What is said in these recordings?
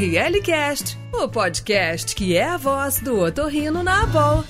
ORLcast, o podcast que é a voz do otorrino na Abol.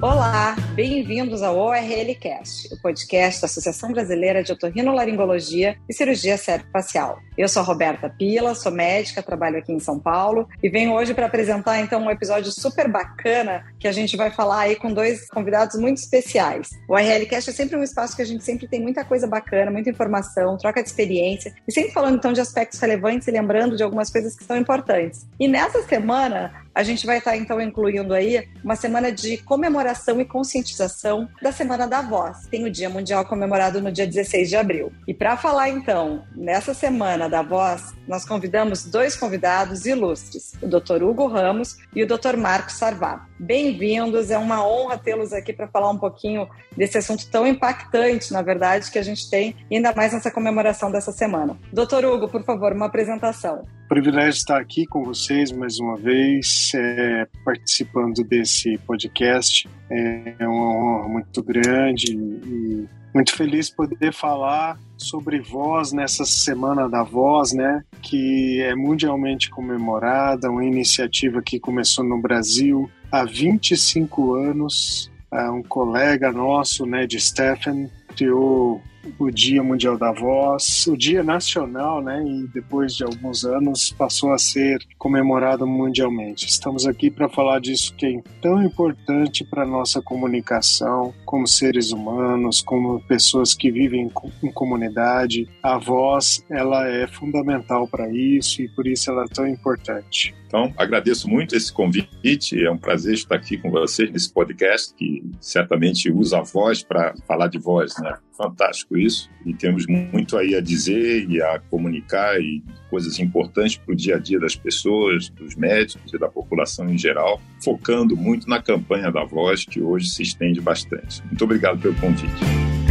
Olá, bem-vindos ao ORLcast, o podcast da Associação Brasileira de Otorrinolaringologia e Cirurgia Facial. Eu sou a Roberta Pila, sou médica, trabalho aqui em São Paulo e venho hoje para apresentar então um episódio super bacana que a gente vai falar aí com dois convidados muito especiais. O ORLcast é sempre um espaço que a gente sempre tem muita coisa bacana, muita informação, troca de experiência e sempre falando então de aspectos relevantes e lembrando de algumas coisas que são importantes. E nessa semana a gente vai estar então incluindo aí uma semana de comemoração e conscientização da Semana da Voz. Tem o Dia Mundial comemorado no dia 16 de abril. E para falar então nessa Semana da Voz, nós convidamos dois convidados ilustres, o Dr. Hugo Ramos e o Dr. Marcos Sarvá. Bem-vindos, é uma honra tê-los aqui para falar um pouquinho desse assunto tão impactante, na verdade, que a gente tem, ainda mais nessa comemoração dessa semana. Doutor Hugo, por favor, uma apresentação. Privilégio estar aqui com vocês mais uma vez, é, participando desse podcast. É uma honra muito grande e muito feliz poder falar sobre voz nessa semana da voz, né, que é mundialmente comemorada, uma iniciativa que começou no Brasil há 25 anos. É, um colega nosso, né, de Stephen, criou o Dia Mundial da Voz, o Dia Nacional, né? E depois de alguns anos passou a ser comemorado mundialmente. Estamos aqui para falar disso que é tão importante para nossa comunicação, como seres humanos, como pessoas que vivem em comunidade. A voz, ela é fundamental para isso e por isso ela é tão importante. Então, agradeço muito esse convite. É um prazer estar aqui com vocês nesse podcast que certamente usa a voz para falar de voz, né? Fantástico isso. E temos muito aí a dizer e a comunicar e coisas importantes para o dia a dia das pessoas, dos médicos e da população em geral, focando muito na campanha da voz que hoje se estende bastante. Muito obrigado pelo convite.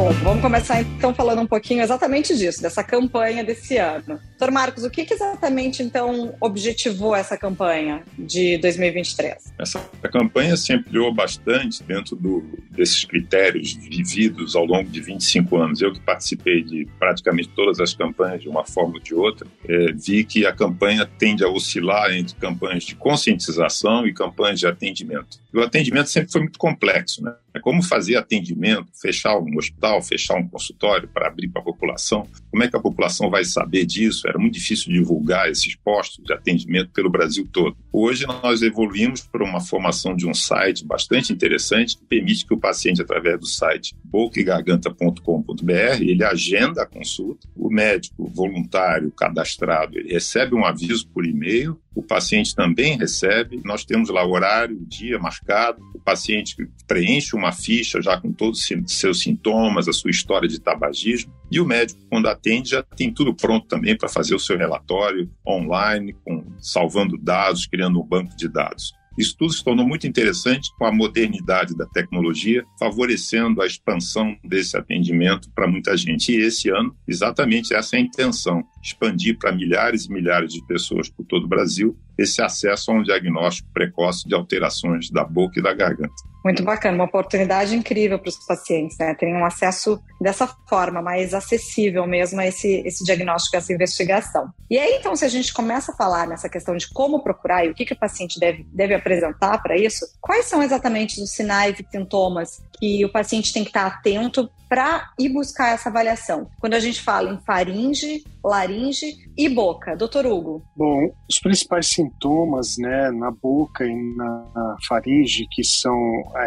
Bom, vamos começar então falando um pouquinho exatamente disso, dessa campanha desse ano. Doutor Marcos, o que, que exatamente então objetivou essa campanha de 2023? Essa campanha se ampliou bastante dentro do, desses critérios vividos ao longo de 25 anos. Eu que participei de praticamente todas as campanhas de uma forma ou de outra, é, vi que a campanha tende a oscilar entre campanhas de conscientização e campanhas de atendimento. E o atendimento sempre foi muito complexo, né? É como fazer atendimento, fechar um hospital, fechar um consultório para abrir para a população. Como é que a população vai saber disso? Era muito difícil divulgar esses postos de atendimento pelo Brasil todo. Hoje nós evoluímos para uma formação de um site bastante interessante que permite que o paciente, através do site bocaegarganta.com.br, ele agenda a consulta. O médico voluntário cadastrado ele recebe um aviso por e-mail o paciente também recebe. Nós temos lá o horário, o dia marcado. O paciente preenche uma ficha já com todos os seus sintomas, a sua história de tabagismo. E o médico, quando atende, já tem tudo pronto também para fazer o seu relatório online, com, salvando dados, criando um banco de dados. Isso tudo se tornou muito interessante com a modernidade da tecnologia, favorecendo a expansão desse atendimento para muita gente. E esse ano, exatamente essa é a intenção: expandir para milhares e milhares de pessoas por todo o Brasil esse acesso a um diagnóstico precoce de alterações da boca e da garganta. Muito bacana, uma oportunidade incrível para os pacientes, né? Terem um acesso dessa forma, mais acessível mesmo a esse, esse diagnóstico, essa investigação. E aí, então, se a gente começa a falar nessa questão de como procurar e o que, que o paciente deve, deve apresentar para isso, quais são exatamente os sinais e sintomas que o paciente tem que estar atento para ir buscar essa avaliação? Quando a gente fala em faringe, laringe e boca. Doutor Hugo. Bom, os principais sintomas né, na boca e na faringe, que são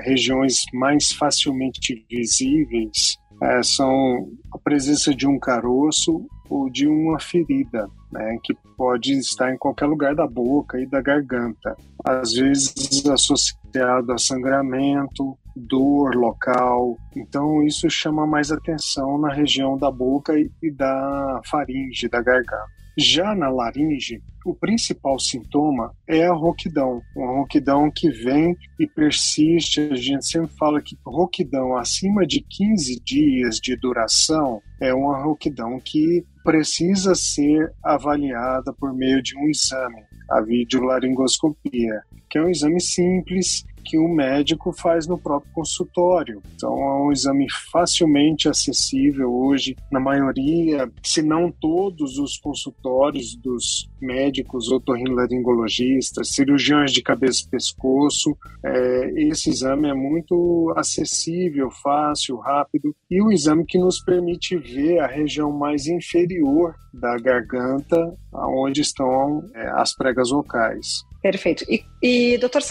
regiões mais facilmente visíveis, é, são a presença de um caroço ou de uma ferida, né, que pode estar em qualquer lugar da boca e da garganta. Às vezes associado a sangramento, dor local. Então isso chama mais atenção na região da boca e da faringe, da garganta. Já na laringe, o principal sintoma é a rouquidão, uma rouquidão que vem e persiste. A gente sempre fala que rouquidão acima de 15 dias de duração é uma rouquidão que precisa ser avaliada por meio de um exame, a videolaringoscopia, que é um exame simples que o médico faz no próprio consultório. Então é um exame facilmente acessível hoje na maioria, se não todos os consultórios dos médicos, otorrinolaringologistas, cirurgiões de cabeça e pescoço. É, esse exame é muito acessível, fácil, rápido e o exame que nos permite ver a região mais inferior da garganta, onde estão é, as pregas vocais. Perfeito. E, e doutor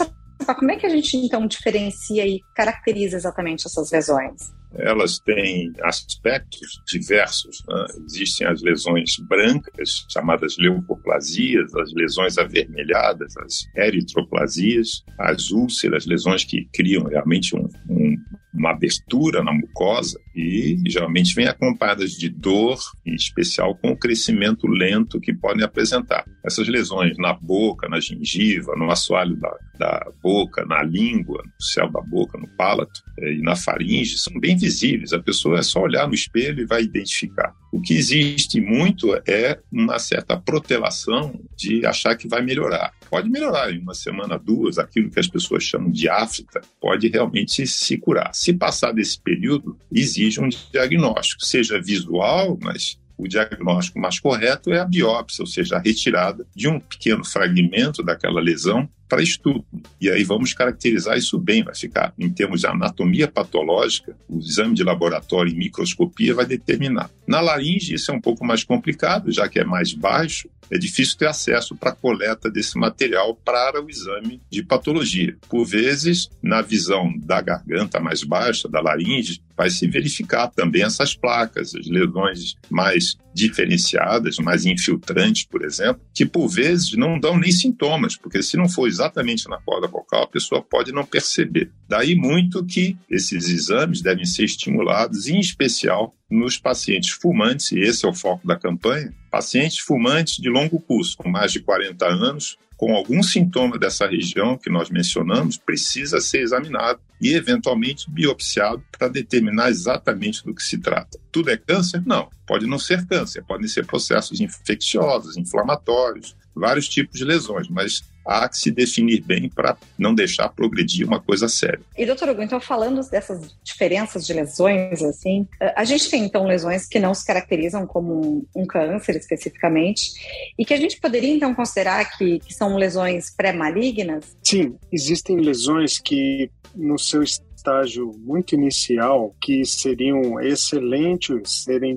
como é que a gente então diferencia e caracteriza exatamente essas lesões? Elas têm aspectos diversos. Né? Existem as lesões brancas, chamadas leucoplasias, as lesões avermelhadas, as eritroplasias, as úlceras, lesões que criam realmente um, um uma abertura na mucosa e geralmente vem acompanhadas de dor, em especial com o crescimento lento que podem apresentar. Essas lesões na boca, na gengiva, no assoalho da, da boca, na língua, no céu da boca, no palato é, e na faringe são bem visíveis. A pessoa é só olhar no espelho e vai identificar. O que existe muito é uma certa protelação de achar que vai melhorar. Pode melhorar em uma semana, duas, aquilo que as pessoas chamam de afta, pode realmente se curar. Se passar desse período, exige um diagnóstico, seja visual, mas o diagnóstico mais correto é a biópsia, ou seja, a retirada de um pequeno fragmento daquela lesão para estudo. E aí vamos caracterizar isso bem, vai ficar em termos de anatomia patológica, o exame de laboratório e microscopia vai determinar. Na laringe isso é um pouco mais complicado, já que é mais baixo, é difícil ter acesso para a coleta desse material para o exame de patologia. Por vezes, na visão da garganta mais baixa, da laringe, vai se verificar também essas placas, as lesões mais diferenciadas, mais infiltrantes, por exemplo, que por vezes não dão nem sintomas, porque se não for exatamente na corda vocal, a pessoa pode não perceber. Daí muito que esses exames devem ser estimulados, em especial nos pacientes fumantes, e esse é o foco da campanha, pacientes fumantes de longo curso, com mais de 40 anos, com algum sintoma dessa região que nós mencionamos, precisa ser examinado e, eventualmente, biopsiado para determinar exatamente do que se trata. Tudo é câncer? Não. Pode não ser câncer, podem ser processos infecciosos, inflamatórios, vários tipos de lesões, mas há que se definir bem para não deixar progredir uma coisa séria. E doutor Hugo, então falando dessas diferenças de lesões, assim, a gente tem então lesões que não se caracterizam como um câncer especificamente e que a gente poderia então considerar que, que são lesões pré-malignas? Sim, existem lesões que no seu estágio muito inicial que seriam excelentes serem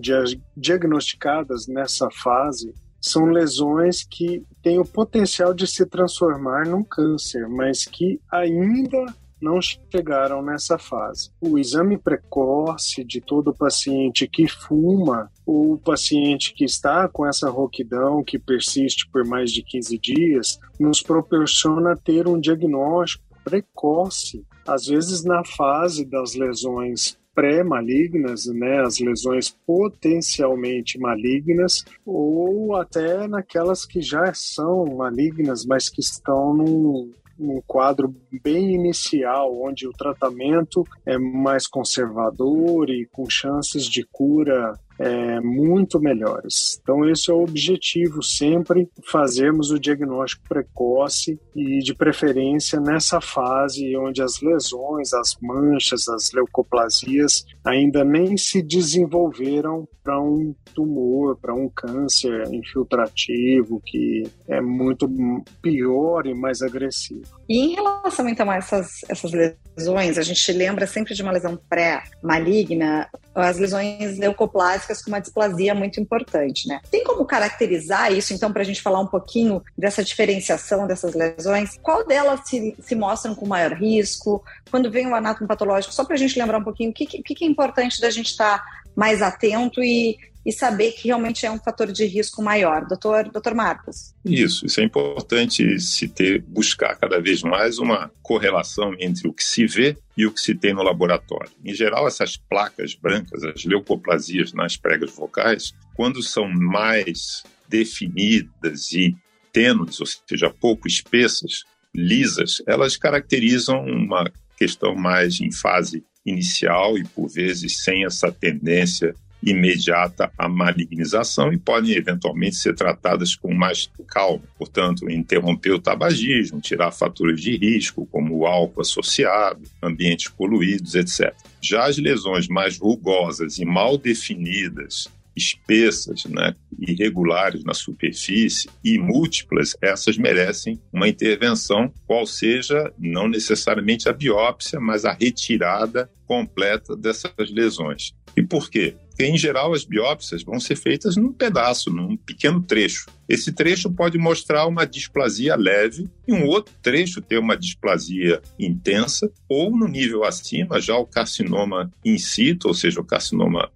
diagnosticadas nessa fase são lesões que têm o potencial de se transformar num câncer, mas que ainda não chegaram nessa fase. O exame precoce de todo paciente que fuma ou paciente que está com essa rouquidão que persiste por mais de 15 dias nos proporciona ter um diagnóstico precoce, às vezes na fase das lesões pré-malignas, né, as lesões potencialmente malignas, ou até naquelas que já são malignas, mas que estão num, um quadro bem inicial, onde o tratamento é mais conservador e com chances de cura é, muito melhores. Então, esse é o objetivo sempre, fazermos o diagnóstico precoce e, de preferência, nessa fase onde as lesões, as manchas, as leucoplasias ainda nem se desenvolveram para um tumor, para um câncer infiltrativo que é muito pior e mais agressivo. E em relação então a essas, essas lesões, a gente lembra sempre de uma lesão pré-maligna, as lesões leucoplásicas com uma displasia muito importante, né? Tem como caracterizar isso, então, para a gente falar um pouquinho dessa diferenciação dessas lesões? Qual delas se, se mostram com maior risco? Quando vem o anátomo patológico, só para a gente lembrar um pouquinho o que, que, que é importante da gente estar tá mais atento e, e saber que realmente é um fator de risco maior. Doutor, doutor Marcos. Isso, isso é importante se ter, buscar cada vez mais uma correlação entre o que se vê e o que se tem no laboratório. Em geral, essas placas brancas, as leucoplasias nas pregas vocais, quando são mais definidas e tênues, ou seja, pouco espessas, lisas, elas caracterizam uma questão mais em fase inicial e por vezes sem essa tendência imediata a malignização e podem eventualmente ser tratadas com mais calma. Portanto, interromper o tabagismo, tirar fatores de risco, como o álcool associado, ambientes poluídos, etc. Já as lesões mais rugosas e mal definidas, espessas, né, irregulares na superfície e múltiplas, essas merecem uma intervenção, qual seja não necessariamente a biópsia, mas a retirada completa dessas lesões. E por quê? Em geral, as biópsias vão ser feitas num pedaço, num pequeno trecho. Esse trecho pode mostrar uma displasia leve e um outro trecho ter uma displasia intensa, ou no nível acima, já o carcinoma in situ, ou seja, o carcinoma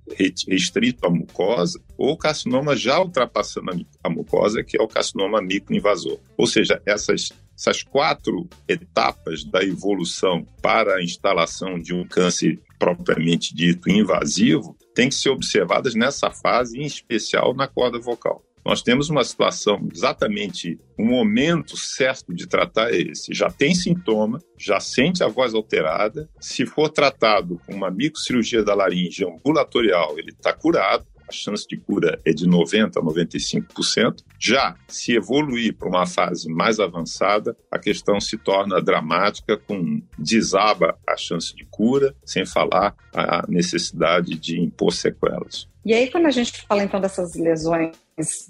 restrito à mucosa, ou o carcinoma já ultrapassando a mucosa, que é o carcinoma microinvasor. Ou seja, essas essas quatro etapas da evolução para a instalação de um câncer propriamente dito invasivo têm que ser observadas nessa fase, em especial na corda vocal. Nós temos uma situação exatamente, o momento certo de tratar é esse. Já tem sintoma, já sente a voz alterada. Se for tratado com uma microcirurgia da laringe ambulatorial, ele está curado a chance de cura é de 90% a 95%. Já se evoluir para uma fase mais avançada, a questão se torna dramática, com desaba a chance de cura, sem falar a necessidade de impor sequelas. E aí, quando a gente fala então dessas lesões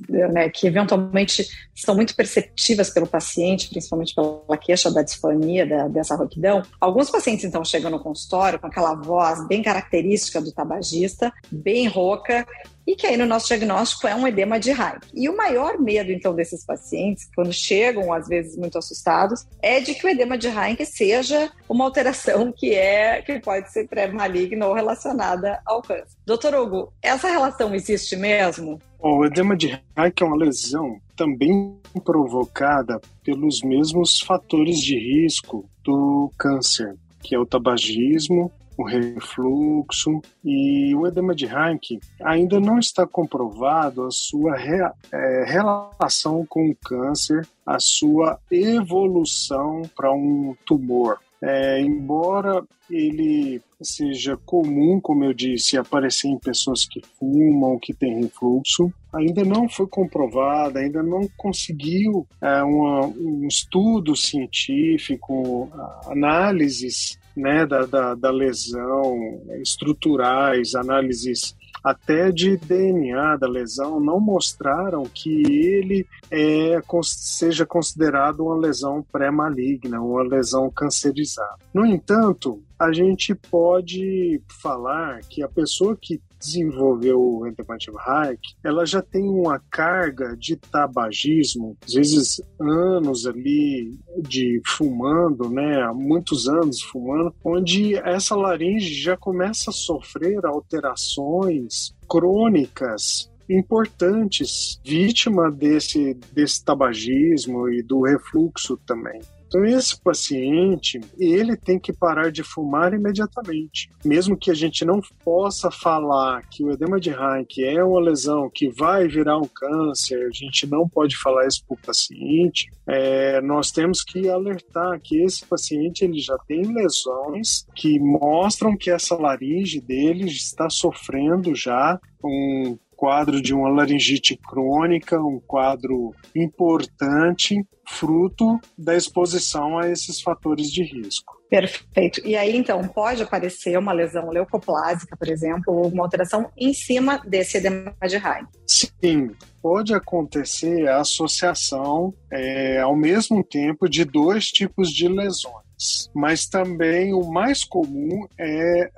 né, que eventualmente são muito perceptivas pelo paciente, principalmente pela queixa da disfonia, da, dessa rouquidão, alguns pacientes então chegam no consultório com aquela voz bem característica do tabagista, bem rouca, e que aí no nosso diagnóstico é um edema de Heinck. E o maior medo, então, desses pacientes, quando chegam, às vezes, muito assustados, é de que o edema de Heinck seja uma alteração que é que pode ser pré-maligna ou relacionada ao câncer. Doutor Hugo, essa relação existe mesmo? O edema de Heinck é uma lesão também provocada pelos mesmos fatores de risco do câncer, que é o tabagismo, o refluxo e o edema de Heinck ainda não está comprovado a sua re, é, relação com o câncer, a sua evolução para um tumor. É, embora ele seja comum, como eu disse, aparecer em pessoas que fumam, que têm refluxo, ainda não foi comprovado, ainda não conseguiu é, uma, um estudo científico, análises né, da, da, da lesão, estruturais, análises até de DNA da lesão não mostraram que ele é, seja considerado uma lesão pré-maligna, uma lesão cancerizada. No entanto, a gente pode falar que a pessoa que desenvolveu o Entepative Hike, ela já tem uma carga de tabagismo, às vezes anos ali de fumando, né, há muitos anos fumando, onde essa laringe já começa a sofrer alterações crônicas importantes, vítima desse, desse tabagismo e do refluxo também. Então esse paciente, ele tem que parar de fumar imediatamente. Mesmo que a gente não possa falar que o edema de Heinck é uma lesão que vai virar um câncer, a gente não pode falar isso para o paciente, é, nós temos que alertar que esse paciente ele já tem lesões que mostram que essa laringe dele está sofrendo já um quadro de uma laringite crônica, um quadro importante, fruto da exposição a esses fatores de risco. Perfeito. E aí, então, pode aparecer uma lesão leucoplásica, por exemplo, ou uma alteração em cima desse edema de High? Sim, pode acontecer a associação é, ao mesmo tempo de dois tipos de lesões mas também o mais comum é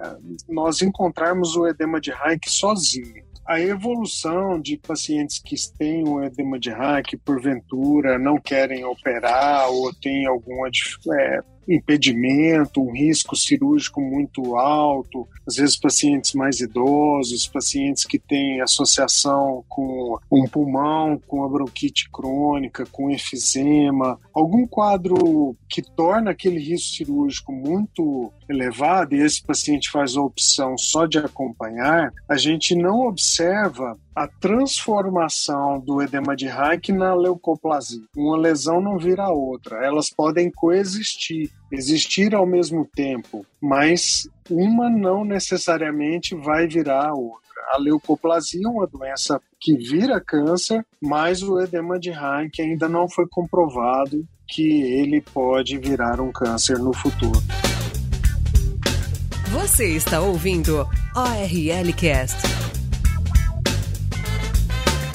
nós encontrarmos o edema de Heinck sozinho a evolução de pacientes que têm o edema de Heinck, porventura, não querem operar ou têm alguma é, impedimento, um risco cirúrgico muito alto, às vezes pacientes mais idosos, pacientes que têm associação com um pulmão, com a bronquite crônica, com efizema, algum quadro que torna aquele risco cirúrgico muito elevado e esse paciente faz a opção só de acompanhar, a gente não observa a transformação do edema de Heinck na leucoplasia. Uma lesão não vira outra, elas podem coexistir, existir ao mesmo tempo, mas uma não necessariamente vai virar a outra. a leucoplasia, uma doença que vira câncer, mas o edema de Heinck ainda não foi comprovado que ele pode virar um câncer no futuro. Você está ouvindo ORL Cast.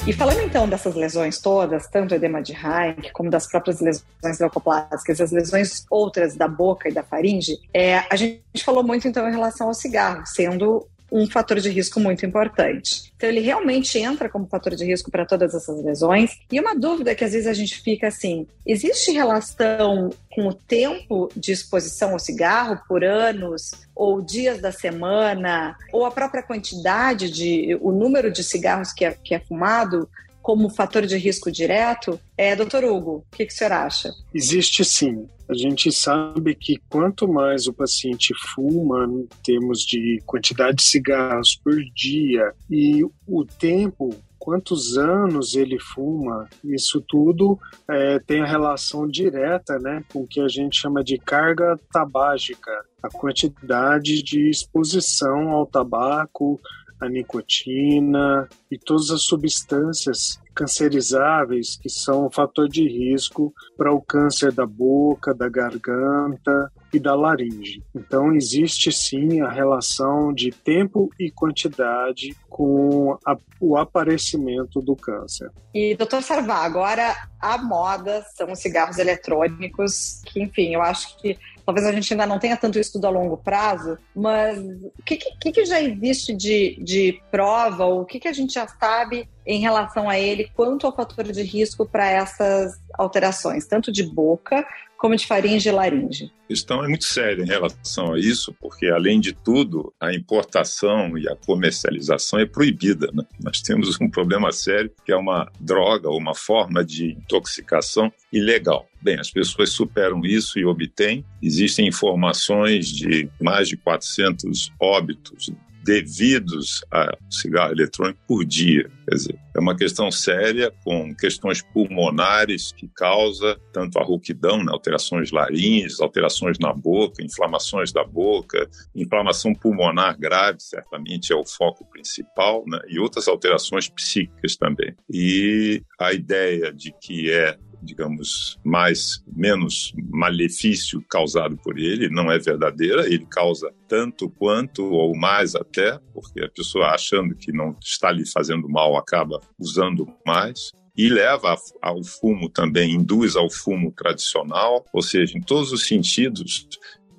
E falando então dessas lesões todas, tanto edema de Heinck como das próprias lesões leucoplásicas, as lesões outras da boca e da faringe, é, a gente falou muito então em relação ao cigarro, sendo um fator de risco muito importante. Então, ele realmente entra como fator de risco para todas essas lesões. E uma dúvida que às vezes a gente fica assim: existe relação com o tempo de exposição ao cigarro por anos, ou dias da semana, ou a própria quantidade de. o número de cigarros que é, que é fumado? Como fator de risco direto. É, doutor Hugo, o que, que o senhor acha? Existe sim. A gente sabe que quanto mais o paciente fuma, em termos de quantidade de cigarros por dia, e o tempo quantos anos ele fuma, isso tudo é, tem relação direta né, com o que a gente chama de carga tabágica, a quantidade de exposição ao tabaco, a nicotina e todas as substâncias cancerizáveis que são um fator de risco para o câncer da boca, da garganta e da laringe. Então existe sim a relação de tempo e quantidade com a, o aparecimento do câncer. E doutor Sarvá, agora a moda são os cigarros eletrônicos, que enfim, eu acho que talvez a gente ainda não tenha tanto estudo a longo prazo, mas o que, que, que já existe de, de prova, ou o que, que a gente já sabe em relação a ele quanto ao fator de risco para essas alterações, tanto de boca como de faringe e laringe. A questão é muito séria em relação a isso, porque, além de tudo, a importação e a comercialização é proibida. Né? Nós temos um problema sério, que é uma droga ou uma forma de intoxicação ilegal. Bem, as pessoas superam isso e obtêm. Existem informações de mais de 400 óbitos devidos a cigarro eletrônico por dia. Quer dizer, é uma questão séria com questões pulmonares que causa tanto a rouquidão, né, alterações laringes, alterações na boca, inflamações da boca, inflamação pulmonar grave, certamente é o foco principal, né, e outras alterações psíquicas também. E a ideia de que é digamos, mais menos malefício causado por ele, não é verdadeira, ele causa tanto quanto ou mais até, porque a pessoa achando que não está lhe fazendo mal acaba usando mais e leva ao fumo também, induz ao fumo tradicional, ou seja, em todos os sentidos,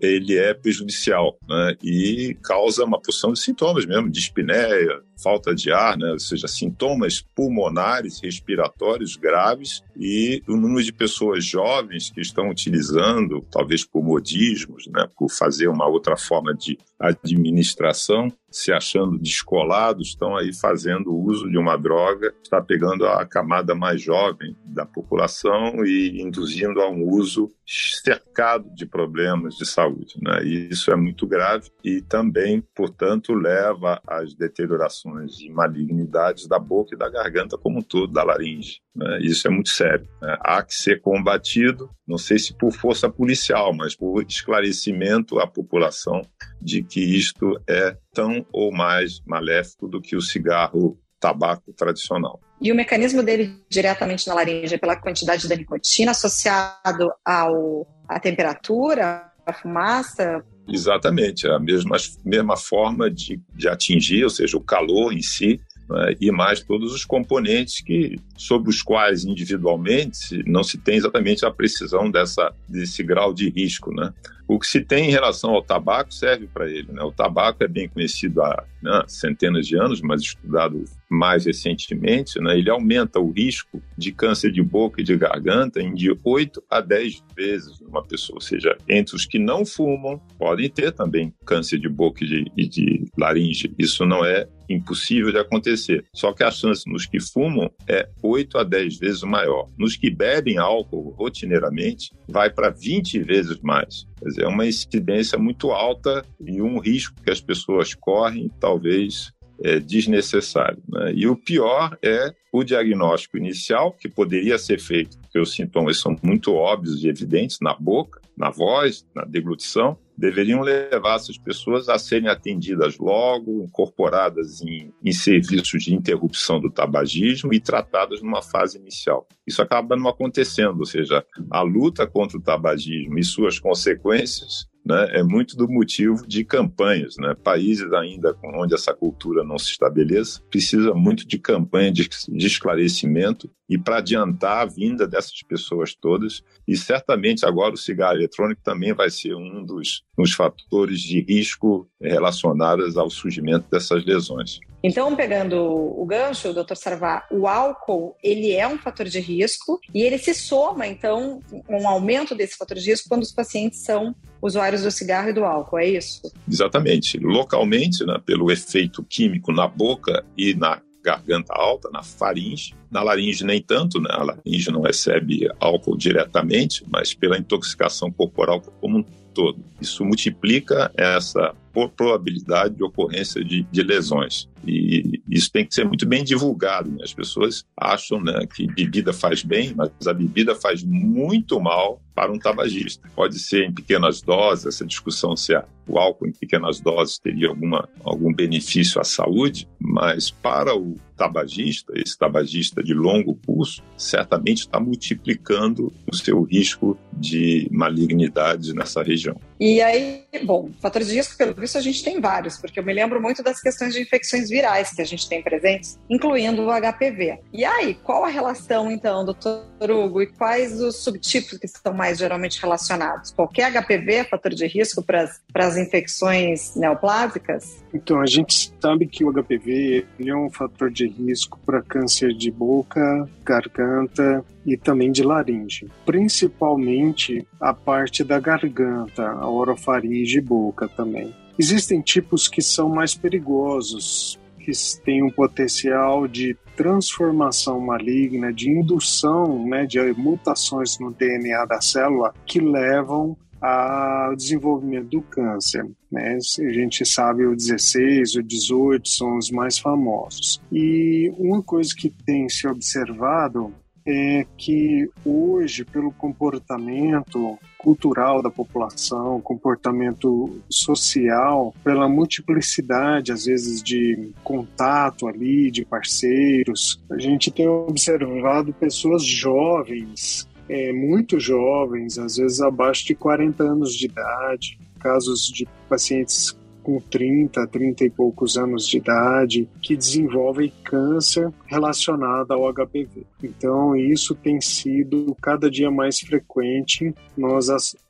ele é prejudicial né? e causa uma porção de sintomas mesmo, de espinéia, falta de ar, né? ou seja, sintomas pulmonares, respiratórios graves e o número de pessoas jovens que estão utilizando, talvez por modismos, né? por fazer uma outra forma de administração, se achando descolados, estão aí fazendo uso de uma droga, está pegando a camada mais jovem da população e induzindo a um uso cercado de problemas de saúde. Né? E isso é muito grave e também, portanto, leva às deteriorações e malignidades da boca e da garganta como um todo, da laringe. Né? Isso é muito sério. Né? Há que ser combatido, não sei se por força policial, mas por esclarecimento à população de que isto é tão ou mais maléfico do que o cigarro tabaco tradicional. E o mecanismo dele diretamente na laringe é pela quantidade da nicotina associado ao, à temperatura, à fumaça? Exatamente, a mesma, mesma forma de, de atingir, ou seja, o calor em si, né, e mais todos os componentes que, sobre os quais individualmente não se tem exatamente a precisão dessa, desse grau de risco. Né? O que se tem em relação ao tabaco serve para ele. Né? O tabaco é bem conhecido há né, centenas de anos, mas estudado mais recentemente, né, ele aumenta o risco de câncer de boca e de garganta em de 8 a 10 vezes numa pessoa. Ou seja, entre os que não fumam, podem ter também câncer de boca e de, e de laringe. Isso não é impossível de acontecer. Só que a chance nos que fumam é 8 a 10 vezes maior. Nos que bebem álcool rotineiramente, vai para 20 vezes mais. Quer dizer, é uma incidência muito alta e um risco que as pessoas correm, talvez é, desnecessário. Né? E o pior é o diagnóstico inicial, que poderia ser feito, porque os sintomas são muito óbvios e evidentes na boca, na voz, na deglutição, deveriam levar essas pessoas a serem atendidas logo, incorporadas em, em serviços de interrupção do tabagismo e tratadas numa fase inicial. Isso acaba não acontecendo, ou seja, a luta contra o tabagismo e suas consequências né, é muito do motivo de campanhas. Né? Países ainda onde essa cultura não se estabeleça, precisa muito de campanha de, de esclarecimento e para adiantar a vinda dessas pessoas todas. E certamente agora o cigarro eletrônico também vai ser um dos, dos fatores de risco relacionados ao surgimento dessas lesões. Então, pegando o gancho, doutor Sarvá, o álcool ele é um fator de risco e ele se soma, então, um aumento desse fator de risco quando os pacientes são usuários do cigarro e do álcool, é isso? Exatamente. Localmente, né, pelo efeito químico na boca e na garganta alta, na faringe. Na laringe nem tanto, né? A laringe não recebe álcool diretamente, mas pela intoxicação corporal como um todo. Isso multiplica essa probabilidade de ocorrência de, de lesões. E isso tem que ser muito bem divulgado. Né? As pessoas acham né, que bebida faz bem, mas a bebida faz muito mal para um tabagista. Pode ser em pequenas doses, essa discussão se o álcool em pequenas doses teria alguma, algum benefício à saúde, mas para o tabagista, esse tabagista de longo curso, certamente está multiplicando o seu risco de malignidade nessa região. E aí, bom, fatores de risco, pelo visto, a gente tem vários, porque eu me lembro muito das questões de infecções virais que a gente tem presentes, incluindo o HPV. E aí, qual a relação, então, doutor Hugo, e quais os subtipos que estão mais geralmente relacionados? Qualquer HPV é fator de risco para as infecções neoplásicas? Então, a gente sabe que o HPV é um fator de risco para câncer de boca, garganta e também de laringe, principalmente a parte da garganta, a orofaringe e boca também. Existem tipos que são mais perigosos, que têm um potencial de transformação maligna, de indução né, de mutações no DNA da célula que levam ao desenvolvimento do câncer. Né? A gente sabe o 16, o 18 são os mais famosos. E uma coisa que tem se observado é que hoje, pelo comportamento cultural da população, comportamento social, pela multiplicidade, às vezes, de contato ali, de parceiros, a gente tem observado pessoas jovens é, muito jovens, às vezes abaixo de 40 anos de idade, casos de pacientes com 30, 30 e poucos anos de idade, que desenvolvem câncer relacionado ao HPV. Então, isso tem sido cada dia mais frequente nós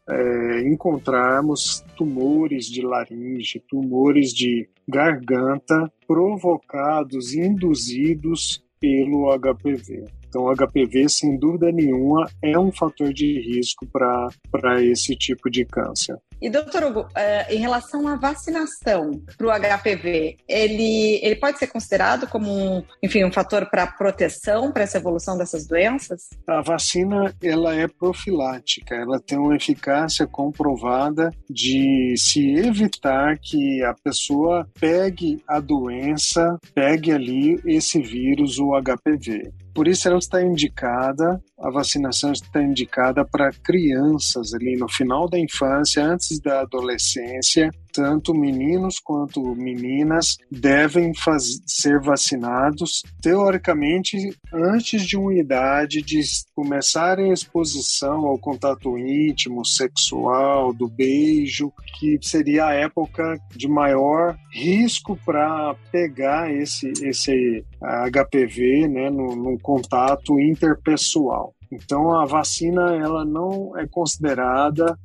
é, encontrarmos tumores de laringe, tumores de garganta provocados, induzidos pelo HPV. Então, o HPV, sem dúvida nenhuma, é um fator de risco para esse tipo de câncer. E, doutor Hugo, é, em relação à vacinação para o HPV, ele, ele pode ser considerado como um, enfim, um fator para proteção para essa evolução dessas doenças? A vacina ela é profilática, ela tem uma eficácia comprovada de se evitar que a pessoa pegue a doença, pegue ali esse vírus, o HPV. Por isso ela está indicada, a vacinação está indicada para crianças ali no final da infância, antes da adolescência, tanto meninos quanto meninas devem faz, ser vacinados, teoricamente, antes de uma idade de começarem a exposição ao contato íntimo, sexual, do beijo, que seria a época de maior risco para pegar esse, esse HPV né, no, no contato interpessoal. Então a vacina ela não é considerada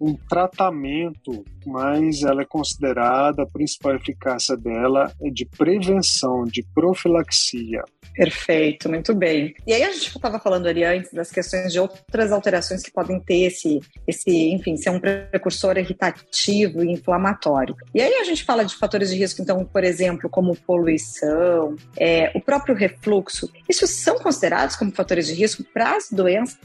um tratamento, mas ela é considerada, a principal eficácia dela é de prevenção, de profilaxia. Perfeito, muito bem. E aí a gente estava falando ali antes das questões de outras alterações que podem ter esse, esse, enfim, ser um precursor irritativo e inflamatório. E aí a gente fala de fatores de risco, então, por exemplo, como poluição, é, o próprio refluxo. Isso são considerados como fatores de risco para as doenças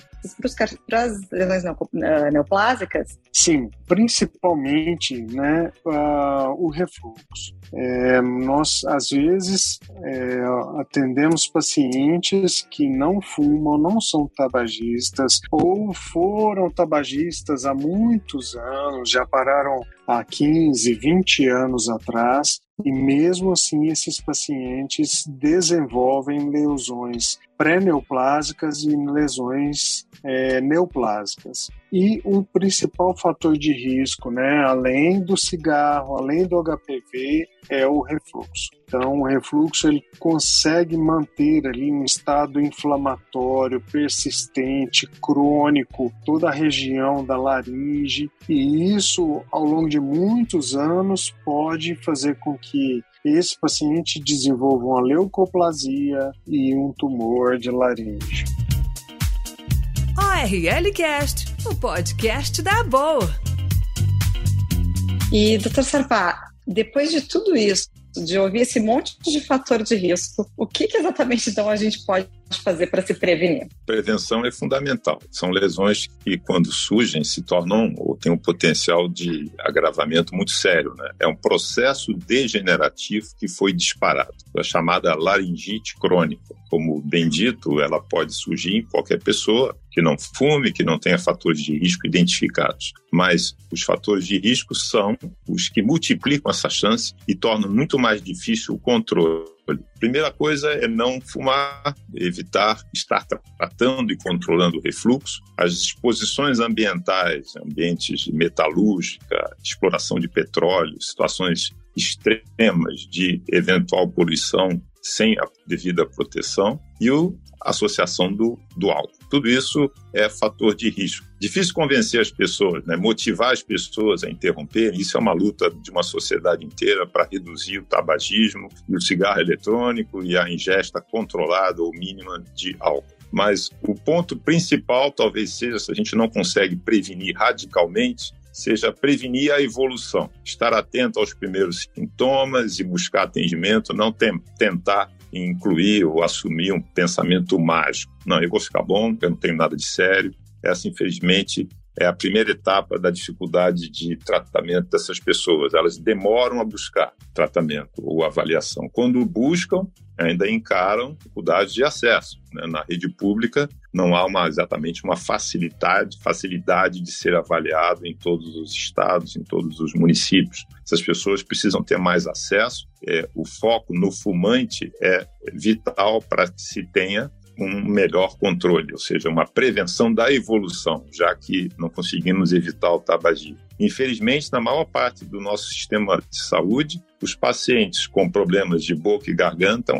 para as lesões ah, neoplásicas? Sim, principalmente né, uh, o refluxo. É, nós, às vezes, é, atendemos pacientes que não fumam, não são tabagistas, ou foram tabagistas há muitos anos, já pararam há 15, 20 anos atrás, e mesmo assim esses pacientes desenvolvem lesões pré-neoplásicas e lesões é, neoplásicas. E o principal fator de risco, né, além do cigarro, além do HPV, é o refluxo. Então, o refluxo ele consegue manter ali um estado inflamatório persistente, crônico, toda a região da laringe, e isso ao longo de muitos anos pode fazer com que esse paciente desenvolva uma leucoplasia e um tumor de laringe. ORL Cast, o podcast da boa. E, doutor Sarpá, depois de tudo isso, de ouvir esse monte de fator de risco, o que, que exatamente então a gente pode fazer para se prevenir? Prevenção é fundamental. São lesões que, quando surgem, se tornam ou têm um potencial de agravamento muito sério. Né? É um processo degenerativo que foi disparado, a chamada laringite crônica. Como bem dito, ela pode surgir em qualquer pessoa que não fume, que não tenha fatores de risco identificados. Mas os fatores de risco são os que multiplicam essa chance e tornam muito mais difícil o controle Primeira coisa é não fumar, evitar estar tratando e controlando o refluxo. As exposições ambientais, ambientes de metalúrgica, exploração de petróleo, situações extremas de eventual poluição sem a devida proteção e a associação do, do álcool. Tudo isso é fator de risco. Difícil convencer as pessoas, né? motivar as pessoas a interromperem. Isso é uma luta de uma sociedade inteira para reduzir o tabagismo e o cigarro eletrônico e a ingesta controlada ou mínima de álcool. Mas o ponto principal talvez seja, se a gente não consegue prevenir radicalmente, seja prevenir a evolução, estar atento aos primeiros sintomas e buscar atendimento, não tem, tentar incluir ou assumir um pensamento mágico. Não, eu vou ficar bom, eu não tenho nada de sério. Essa, infelizmente, é a primeira etapa da dificuldade de tratamento dessas pessoas. Elas demoram a buscar tratamento ou avaliação. Quando buscam, ainda encaram dificuldades de acesso. Né? Na rede pública, não há uma, exatamente uma facilidade, facilidade de ser avaliado em todos os estados, em todos os municípios. Essas pessoas precisam ter mais acesso. É, o foco no fumante é vital para que se tenha um melhor controle, ou seja, uma prevenção da evolução, já que não conseguimos evitar o tabagismo. Infelizmente, na maior parte do nosso sistema de saúde, os pacientes com problemas de boca e garganta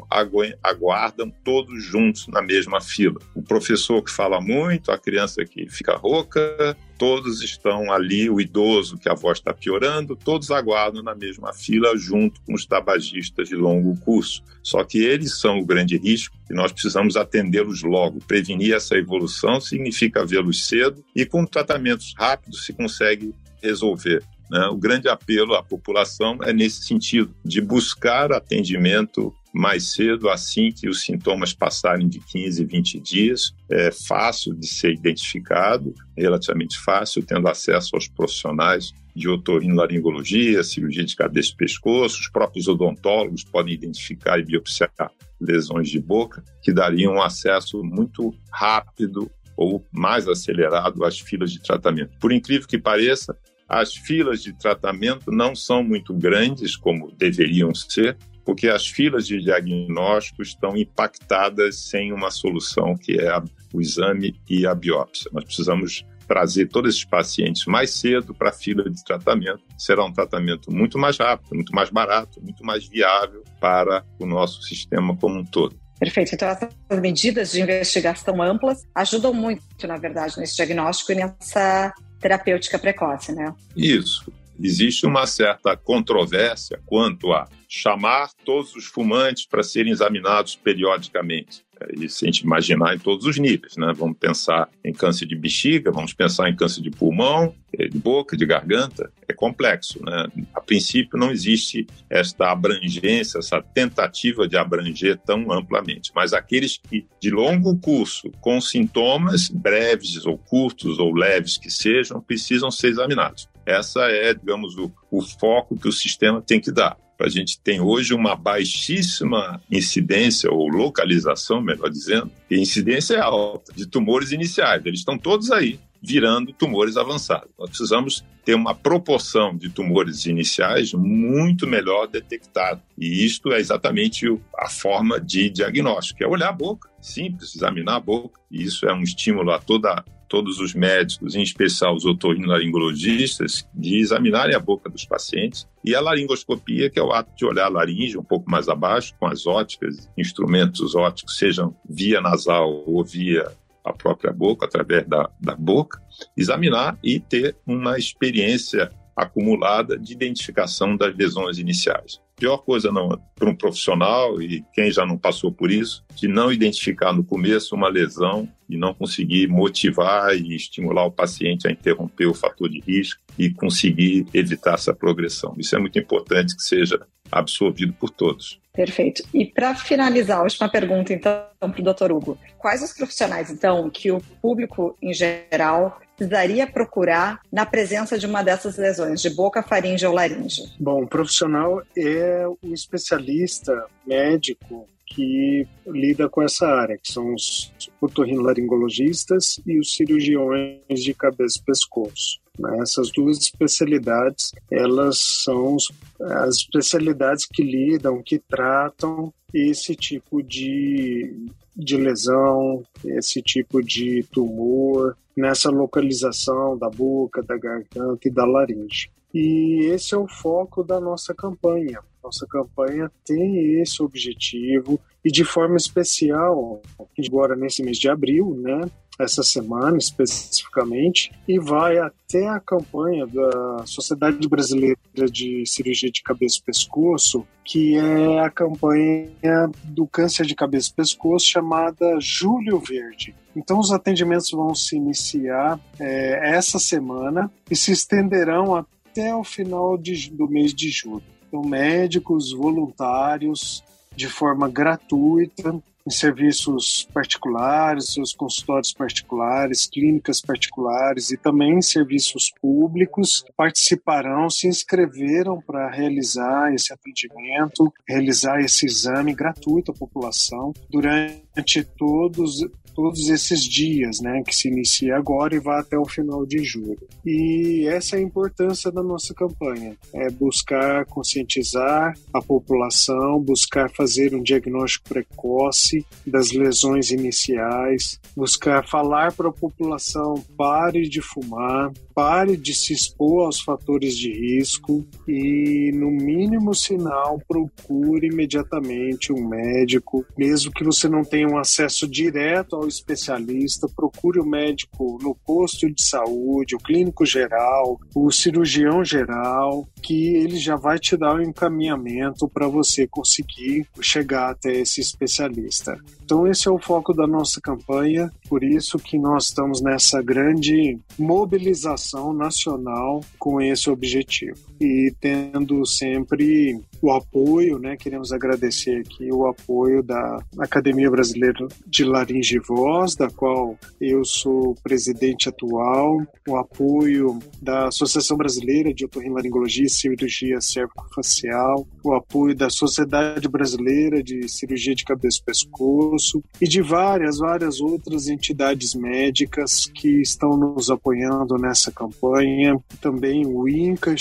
aguardam todos juntos na mesma fila. O professor que fala muito, a criança que fica rouca, todos estão ali, o idoso que a voz está piorando, todos aguardam na mesma fila junto com os tabagistas de longo curso. Só que eles são o grande risco e nós precisamos atendê-los logo. Prevenir essa evolução significa vê-los cedo e com tratamentos rápidos se consegue resolver. Né? O grande apelo à população é nesse sentido, de buscar atendimento mais cedo, assim que os sintomas passarem de 15, 20 dias. É fácil de ser identificado, relativamente fácil, tendo acesso aos profissionais de otorrinolaringologia, cirurgia de cabeça e pescoço. Os próprios odontólogos podem identificar e biopsiar lesões de boca, que dariam um acesso muito rápido ou mais acelerado às filas de tratamento. Por incrível que pareça, as filas de tratamento não são muito grandes como deveriam ser, porque as filas de diagnóstico estão impactadas sem uma solução que é o exame e a biópsia. Nós precisamos trazer todos esses pacientes mais cedo para a fila de tratamento. Será um tratamento muito mais rápido, muito mais barato, muito mais viável para o nosso sistema como um todo. Perfeito. Então, essas medidas de investigação amplas ajudam muito, na verdade, nesse diagnóstico e nessa terapêutica precoce, né? Isso. Existe uma certa controvérsia quanto a chamar todos os fumantes para serem examinados periodicamente. E se a gente imaginar em todos os níveis, né? Vamos pensar em câncer de bexiga, vamos pensar em câncer de pulmão, eh, de boca, de garganta. É complexo, né? A princípio não existe esta abrangência, essa tentativa de abranger tão amplamente. Mas aqueles que de longo curso, com sintomas breves ou curtos ou leves que sejam, precisam ser examinados. Essa é, digamos, o, o foco que o sistema tem que dar. A gente tem hoje uma baixíssima incidência, ou localização, melhor dizendo, e incidência é alta, de tumores iniciais. Eles estão todos aí, virando tumores avançados. Nós precisamos ter uma proporção de tumores iniciais muito melhor detectada. E isto é exatamente a forma de diagnóstico, é olhar a boca, simples, examinar a boca. E isso é um estímulo a toda todos os médicos, em especial os otorrinolaringologistas, de examinarem a boca dos pacientes. E a laringoscopia, que é o ato de olhar a laringe um pouco mais abaixo, com as óticas, instrumentos óticos, sejam via nasal ou via a própria boca, através da, da boca, examinar e ter uma experiência acumulada de identificação das lesões iniciais. Pior coisa não para um profissional e quem já não passou por isso, de não identificar no começo uma lesão e não conseguir motivar e estimular o paciente a interromper o fator de risco e conseguir evitar essa progressão. Isso é muito importante que seja absorvido por todos. Perfeito. E para finalizar, a última pergunta, então, para o doutor Hugo. Quais os profissionais, então, que o público em geral precisaria procurar na presença de uma dessas lesões, de boca, faringe ou laringe? Bom, o profissional é o especialista médico que lida com essa área, que são os otorrinolaringologistas e os cirurgiões de cabeça e pescoço. Né? Essas duas especialidades, elas são as especialidades que lidam, que tratam esse tipo de, de lesão, esse tipo de tumor, nessa localização da boca, da garganta e da laringe. E esse é o foco da nossa campanha. Nossa campanha tem esse objetivo e de forma especial, agora nesse mês de abril, né, essa semana especificamente, e vai até a campanha da Sociedade Brasileira de Cirurgia de Cabeça e Pescoço, que é a campanha do câncer de cabeça e pescoço chamada Julho Verde. Então, os atendimentos vão se iniciar é, essa semana e se estenderão até o final de, do mês de julho. Então, médicos, voluntários, de forma gratuita, em serviços particulares, seus consultórios particulares, clínicas particulares e também em serviços públicos participarão, se inscreveram para realizar esse atendimento, realizar esse exame gratuito à população durante todos todos esses dias, né, que se inicia agora e vai até o final de julho. E essa é a importância da nossa campanha, é buscar conscientizar a população, buscar fazer um diagnóstico precoce das lesões iniciais, buscar falar para a população pare de fumar, pare de se expor aos fatores de risco e, no mínimo sinal, procure imediatamente um médico, mesmo que você não tenha um acesso direto ao especialista, procure o médico no posto de saúde, o clínico geral, o cirurgião geral, que ele já vai te dar o um encaminhamento para você conseguir chegar até esse especialista. Então esse é o foco da nossa campanha, por isso que nós estamos nessa grande mobilização nacional com esse objetivo e tendo sempre o apoio, né? Queremos agradecer aqui o apoio da Academia Brasileira de Laringe e Voz, da qual eu sou presidente atual, o apoio da Associação Brasileira de Otorrinolaringologia e Cirurgia Cérvico-Facial, o apoio da Sociedade Brasileira de Cirurgia de Cabeça e Pescoço e de várias, várias outras entidades médicas que estão nos apoiando nessa campanha. Também o INCA,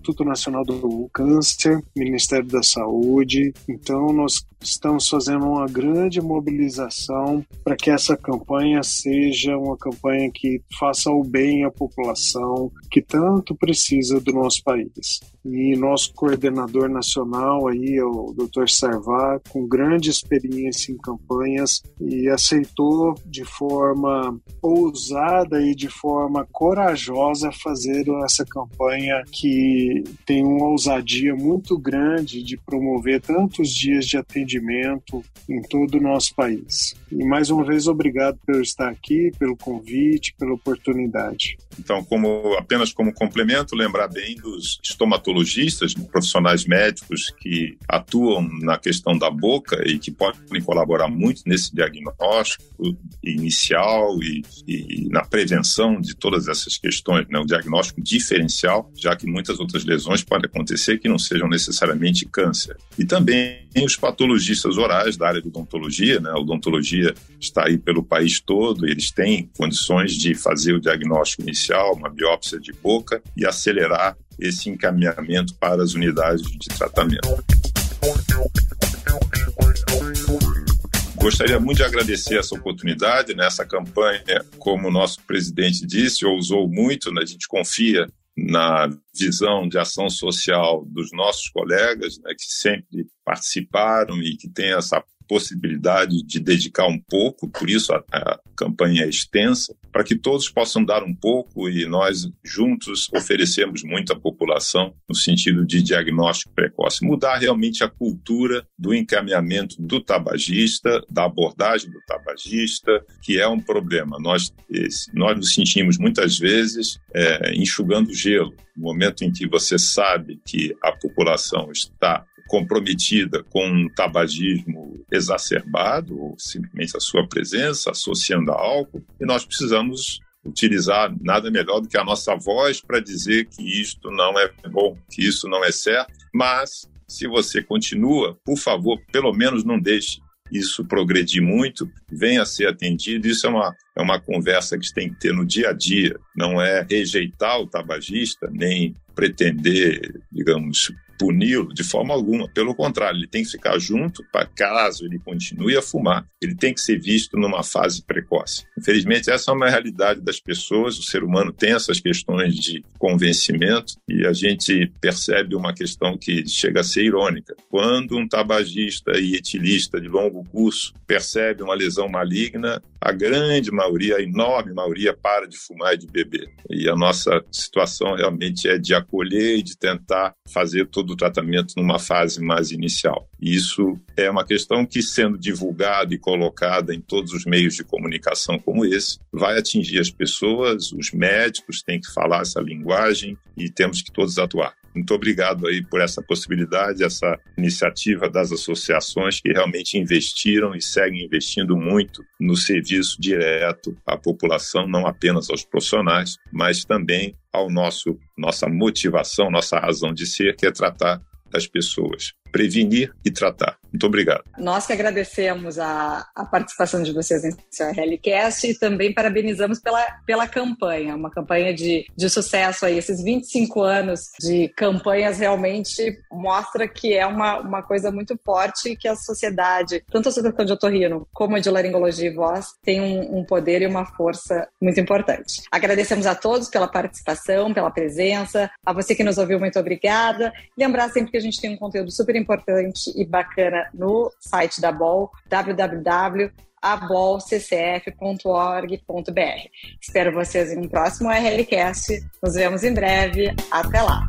Instituto Nacional do Câncer, Ministério da Saúde. Então, nós estamos fazendo uma grande mobilização para que essa campanha seja uma campanha que faça o bem à população que tanto precisa do nosso país. E nosso coordenador nacional aí é o Dr. Sarvar, com grande experiência em campanhas e aceitou de forma ousada e de forma corajosa fazer essa campanha que tem uma ousadia muito grande de promover tantos dias de atendimento em todo o nosso país. E mais uma vez obrigado por estar aqui, pelo convite, pela oportunidade. Então, como apenas como complemento, lembrar bem dos estomatologistas, profissionais médicos que atuam na questão da boca e que podem colaborar muito nesse diagnóstico inicial e, e na prevenção de todas essas questões, né? o diagnóstico diferencial, já que muitas outras lesões podem acontecer que não sejam necessariamente câncer. E também os patologistas orais da área de odontologia, né? a odontologia está aí pelo país todo, eles têm condições de fazer o diagnóstico inicial, uma biópsia de boca e acelerar esse encaminhamento para as unidades de tratamento. Gostaria muito de agradecer essa oportunidade, nessa né? campanha, como o nosso presidente disse, ousou muito, né? a gente confia na visão de ação social dos nossos colegas, né, que sempre participaram e que têm essa possibilidade de dedicar um pouco, por isso a, a campanha é extensa, para que todos possam dar um pouco e nós juntos oferecemos muito à população no sentido de diagnóstico precoce. Mudar realmente a cultura do encaminhamento do tabagista, da abordagem do tabagista, que é um problema. Nós, nós nos sentimos muitas vezes é, enxugando gelo. No momento em que você sabe que a população está comprometida com um tabagismo exacerbado, ou simplesmente a sua presença, associando a álcool, e nós precisamos utilizar nada melhor do que a nossa voz para dizer que isto não é bom, que isso não é certo, mas se você continua, por favor, pelo menos não deixe isso progredir muito, venha a ser atendido. Isso é uma, é uma conversa que tem que ter no dia a dia, não é rejeitar o tabagista, nem pretender, digamos, puni-lo de forma alguma. Pelo contrário, ele tem que ficar junto para caso ele continue a fumar. Ele tem que ser visto numa fase precoce. Infelizmente, essa é uma realidade das pessoas. O ser humano tem essas questões de convencimento e a gente percebe uma questão que chega a ser irônica. Quando um tabagista e etilista de longo curso percebe uma lesão maligna, a grande maioria, a enorme maioria, para de fumar e de beber. E a nossa situação realmente é de acolher e de tentar fazer todo do tratamento numa fase mais inicial. Isso é uma questão que, sendo divulgada e colocada em todos os meios de comunicação como esse, vai atingir as pessoas, os médicos têm que falar essa linguagem e temos que todos atuar. Muito obrigado aí por essa possibilidade, essa iniciativa das associações que realmente investiram e seguem investindo muito no serviço direto à população, não apenas aos profissionais, mas também ao nosso nossa motivação, nossa razão de ser, que é tratar das pessoas prevenir e tratar. Muito obrigado. Nós que agradecemos a, a participação de vocês nesse RLCast e também parabenizamos pela, pela campanha, uma campanha de, de sucesso aí. Esses 25 anos de campanhas realmente mostra que é uma, uma coisa muito forte que a sociedade, tanto a Associação de Otorrino como a de Laringologia e Voz, tem um, um poder e uma força muito importante. Agradecemos a todos pela participação, pela presença, a você que nos ouviu, muito obrigada. Lembrar sempre que a gente tem um conteúdo super importante e bacana no site da BOL, www.abolccf.org.br. Espero vocês em um próximo RLCast. Nos vemos em breve. Até lá!